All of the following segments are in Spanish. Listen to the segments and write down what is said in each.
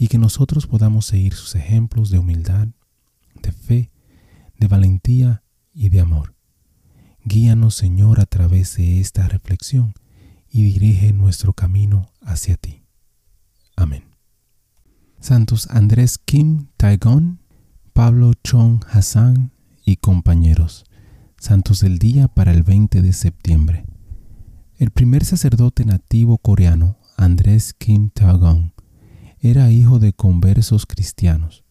y que nosotros podamos seguir sus ejemplos de humildad, de fe, de valentía y de amor. Guíanos, Señor, a través de esta reflexión y dirige nuestro camino hacia ti. Amén. Santos Andrés Kim Taegon, Pablo Chong Hassan y compañeros. Santos del día para el 20 de septiembre. El primer sacerdote nativo coreano, Andrés Kim Tae-gong, era hijo de conversos cristianos.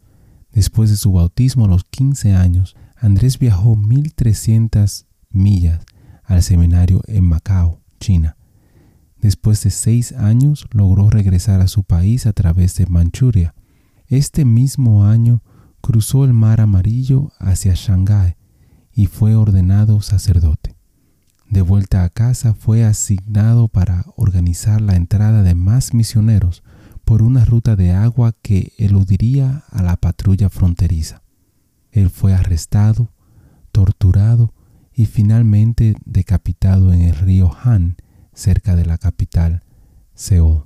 Después de su bautismo a los 15 años, Andrés viajó 1300 millas al seminario en Macao, China. Después de seis años logró regresar a su país a través de Manchuria. Este mismo año cruzó el mar amarillo hacia Shanghái y fue ordenado sacerdote. De vuelta a casa fue asignado para organizar la entrada de más misioneros por una ruta de agua que eludiría a la patrulla fronteriza. Él fue arrestado, torturado y finalmente decapitado en el río Han, cerca de la capital, Seúl.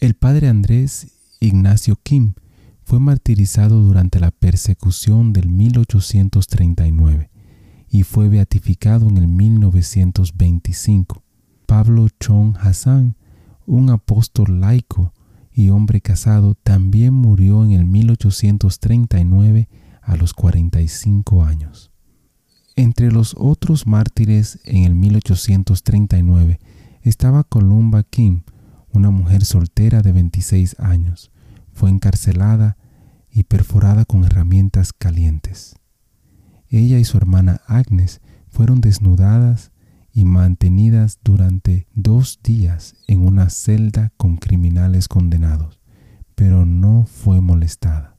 El padre Andrés Ignacio Kim fue martirizado durante la persecución del 1839 y fue beatificado en el 1925. Pablo Chong Hassan, un apóstol laico y hombre casado, también murió en el 1839 a los 45 años. Entre los otros mártires en el 1839 estaba Columba Kim, una mujer soltera de 26 años. Fue encarcelada y perforada con herramientas calientes. Ella y su hermana Agnes fueron desnudadas y mantenidas durante dos días en una celda con criminales condenados, pero no fue molestada.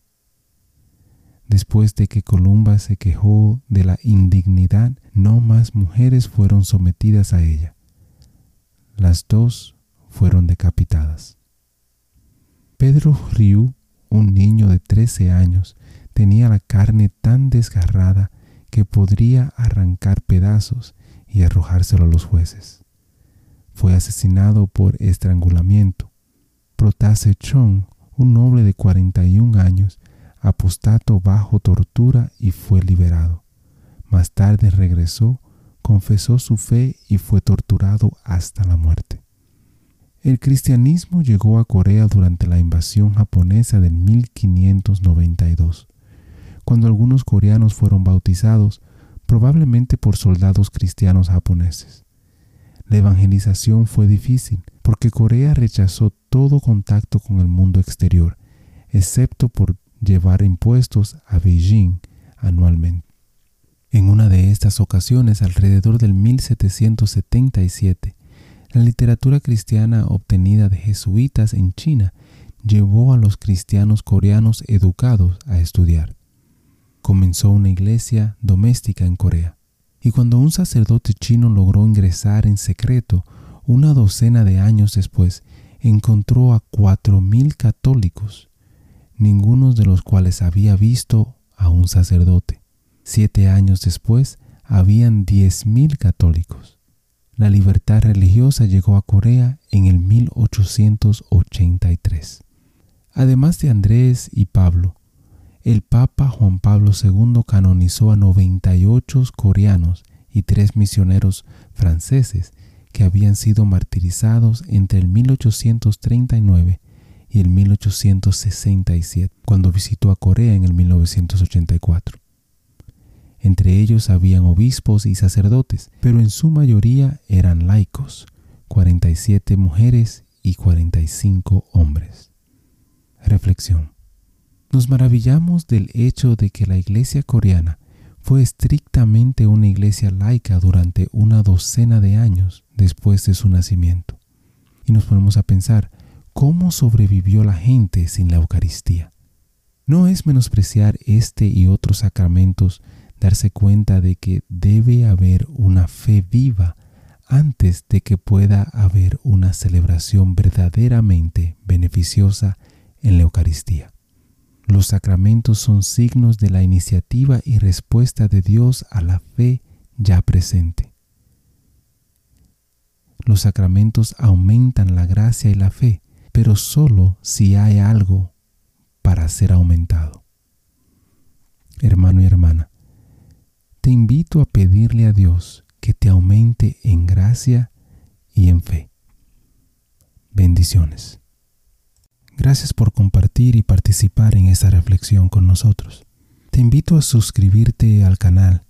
Después de que Columba se quejó de la indignidad, no más mujeres fueron sometidas a ella. Las dos fueron decapitadas. Pedro Ryu, un niño de 13 años, tenía la carne tan desgarrada que podría arrancar pedazos y arrojárselo a los jueces. Fue asesinado por estrangulamiento. Protase Chong, un noble de 41 años, apostato bajo tortura y fue liberado. Más tarde regresó, confesó su fe y fue torturado hasta la muerte. El cristianismo llegó a Corea durante la invasión japonesa del 1592 cuando algunos coreanos fueron bautizados, probablemente por soldados cristianos japoneses. La evangelización fue difícil porque Corea rechazó todo contacto con el mundo exterior, excepto por llevar impuestos a Beijing anualmente. En una de estas ocasiones, alrededor del 1777, la literatura cristiana obtenida de jesuitas en China llevó a los cristianos coreanos educados a estudiar comenzó una iglesia doméstica en Corea. Y cuando un sacerdote chino logró ingresar en secreto, una docena de años después, encontró a cuatro mil católicos, ninguno de los cuales había visto a un sacerdote. Siete años después, habían diez mil católicos. La libertad religiosa llegó a Corea en el 1883. Además de Andrés y Pablo, el Papa Juan Pablo II canonizó a 98 coreanos y tres misioneros franceses que habían sido martirizados entre el 1839 y el 1867, cuando visitó a Corea en el 1984. Entre ellos habían obispos y sacerdotes, pero en su mayoría eran laicos, 47 mujeres y 45 hombres. Reflexión. Nos maravillamos del hecho de que la iglesia coreana fue estrictamente una iglesia laica durante una docena de años después de su nacimiento. Y nos ponemos a pensar, ¿cómo sobrevivió la gente sin la Eucaristía? No es menospreciar este y otros sacramentos darse cuenta de que debe haber una fe viva antes de que pueda haber una celebración verdaderamente beneficiosa en la Eucaristía. Los sacramentos son signos de la iniciativa y respuesta de Dios a la fe ya presente. Los sacramentos aumentan la gracia y la fe, pero solo si hay algo para ser aumentado. Hermano y hermana, te invito a pedirle a Dios que te aumente en gracia y en fe. Bendiciones. Gracias por compartir y participar en esta reflexión con nosotros. Te invito a suscribirte al canal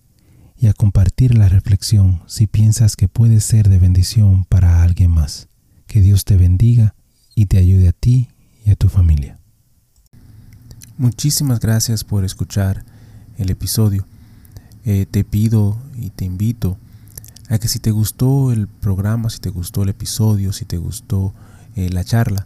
y a compartir la reflexión si piensas que puede ser de bendición para alguien más. Que Dios te bendiga y te ayude a ti y a tu familia. Muchísimas gracias por escuchar el episodio. Eh, te pido y te invito a que si te gustó el programa, si te gustó el episodio, si te gustó eh, la charla,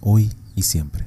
hoy y siempre.